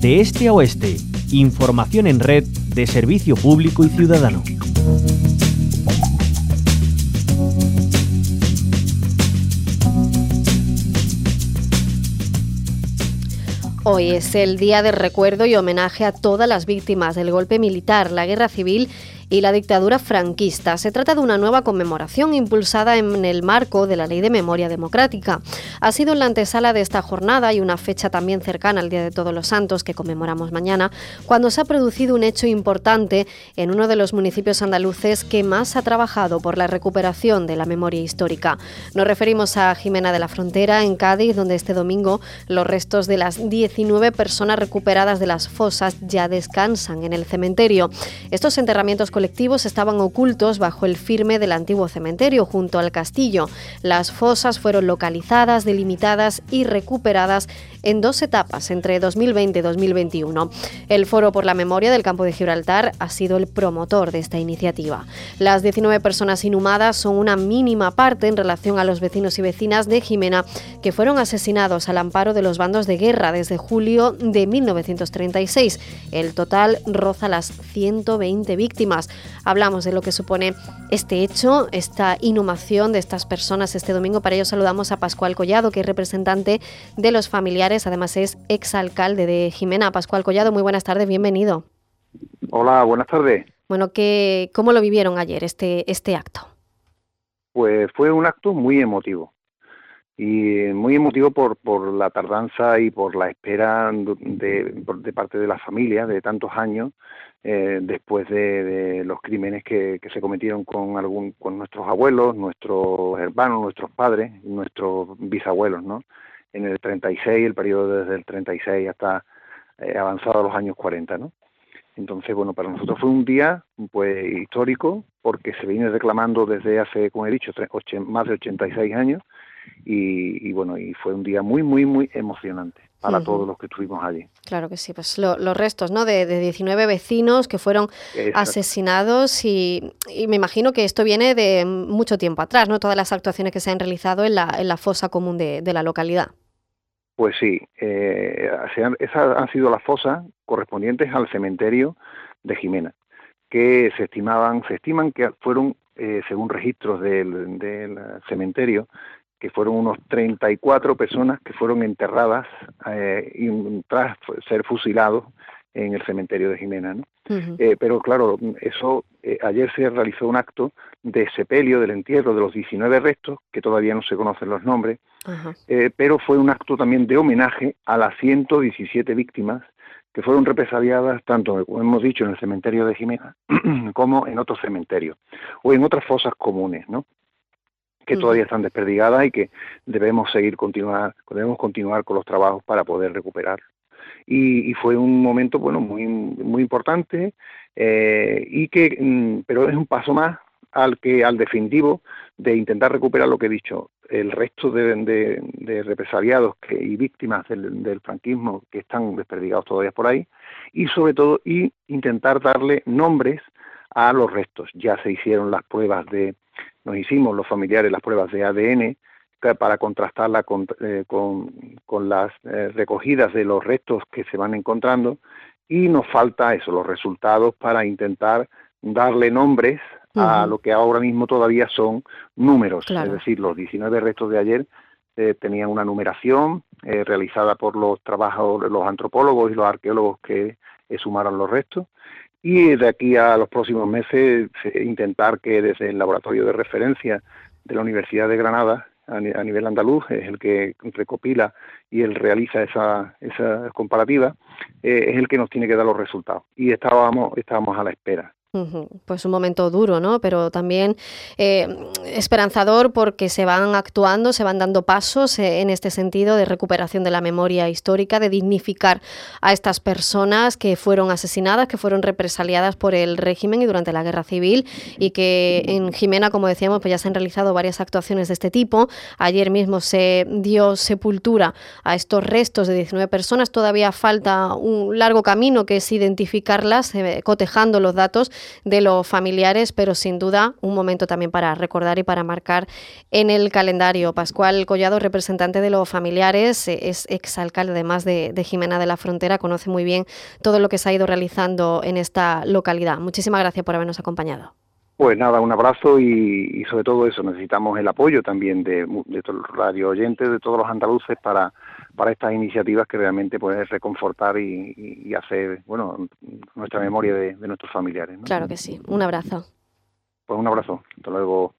De este a oeste, información en red de servicio público y ciudadano. Hoy es el día de recuerdo y homenaje a todas las víctimas del golpe militar, la guerra civil y la dictadura franquista. Se trata de una nueva conmemoración impulsada en el marco de la Ley de Memoria Democrática. Ha sido en la antesala de esta jornada y una fecha también cercana al Día de Todos los Santos que conmemoramos mañana, cuando se ha producido un hecho importante en uno de los municipios andaluces que más ha trabajado por la recuperación de la memoria histórica. Nos referimos a Jimena de la Frontera, en Cádiz, donde este domingo los restos de las 19 personas recuperadas de las fosas ya descansan en el cementerio. Estos enterramientos colectivos estaban ocultos bajo el firme del antiguo cementerio junto al castillo. Las fosas fueron localizadas, delimitadas y recuperadas en dos etapas entre 2020 y 2021. El Foro por la Memoria del Campo de Gibraltar ha sido el promotor de esta iniciativa. Las 19 personas inhumadas son una mínima parte en relación a los vecinos y vecinas de Jimena que fueron asesinados al amparo de los bandos de guerra desde julio de 1936. El total roza las 120 víctimas. Hablamos de lo que supone este hecho, esta inhumación de estas personas este domingo. Para ello saludamos a Pascual Collado, que es representante de los familiares, además es exalcalde de Jimena. Pascual Collado, muy buenas tardes, bienvenido. Hola, buenas tardes. Bueno, ¿qué, ¿cómo lo vivieron ayer este, este acto? Pues fue un acto muy emotivo y muy emotivo por, por la tardanza y por la espera de, de parte de la familia de tantos años eh, después de, los crímenes que, se cometieron con algún con nuestros abuelos, nuestros hermanos, nuestros padres, nuestros bisabuelos, ¿no? En el 36, el periodo desde el 36 hasta eh, avanzado a los años 40, ¿no? Entonces, bueno, para nosotros fue un día pues histórico porque se viene reclamando desde hace, como he dicho, más de 86 años y, bueno, y fue un día muy, muy, muy emocionante para todos los que estuvimos allí. Claro que sí, pues los restos ¿no? de, 19 vecinos que fueron asesinados y, me imagino que esto viene de mucho tiempo atrás, ¿no? Todas las actuaciones que se han realizado en la, en la fosa común de, la localidad. Pues sí, eh, esas han sido las fosas correspondientes al cementerio de Jimena, que se estimaban, se estiman que fueron, eh, según registros del, del cementerio, que fueron unos 34 personas que fueron enterradas eh, tras ser fusilados en el cementerio de Jimena. ¿no? Eh, pero claro, eso eh, ayer se realizó un acto de sepelio, del entierro de los 19 restos, que todavía no se conocen los nombres, pero fue un acto también de homenaje a las 117 víctimas que fueron represaliadas tanto, como hemos dicho, en el cementerio de Jimena como en otros cementerios o en otras fosas comunes, ¿no? que todavía están desperdigadas y que debemos seguir continuar, debemos continuar con los trabajos para poder recuperar. Y, fue un momento, bueno, muy, muy importante eh, y que, mm, pero es un paso más al que, al definitivo de intentar recuperar lo que he dicho, el resto de, represaliados que, y víctimas del, del, franquismo que están desperdigados todavía por ahí y sobre todo y intentar darle nombres a los restos. Ya se hicieron las pruebas de nos hicimos los familiares las pruebas de ADN para contrastarla con, eh, con, las eh, recogidas de los restos que se van encontrando y nos falta eso, los resultados para intentar darle nombres a lo que ahora mismo todavía son números, es decir, los 19 restos de ayer eh, tenían una numeración realizada por los trabajos, los antropólogos y los arqueólogos que sumaron los restos y de aquí a los próximos meses intentar que desde el laboratorio de referencia de la Universidad de Granada a, nivel andaluz, es el que recopila y él realiza esa, esa comparativa, eh, es el que nos tiene que dar los resultados. Y estábamos, estábamos a la espera. Pues un momento duro, ¿no? Pero también eh, esperanzador porque se van actuando, se van dando pasos eh, en este sentido de recuperación de la memoria histórica, de dignificar a estas personas que fueron asesinadas, que fueron represaliadas por el régimen y durante la guerra civil y que en Jimena, como decíamos, pues ya se han realizado varias actuaciones de este tipo. Ayer mismo se dio sepultura a estos restos de 19 personas. Todavía falta un largo camino que es identificarlas, eh, cotejando los datos de los familiares, pero sin duda un momento también para recordar y para marcar en el calendario. Pascual Collado, representante de los familiares, eh, es exalcalde además de, de Jimena de la Frontera, conoce muy bien todo lo que se ha ido realizando en esta localidad. Muchísimas gracias por habernos acompañado. Pues nada, un abrazo y, sobre todo eso, necesitamos el apoyo también de, de todos los radio oyentes, de todos los andaluces para, para estas iniciativas que realmente pueden reconfortar y, hacer, bueno, nuestra memoria de, nuestros familiares. Claro que sí. Un abrazo. Pues un abrazo. Hasta luego.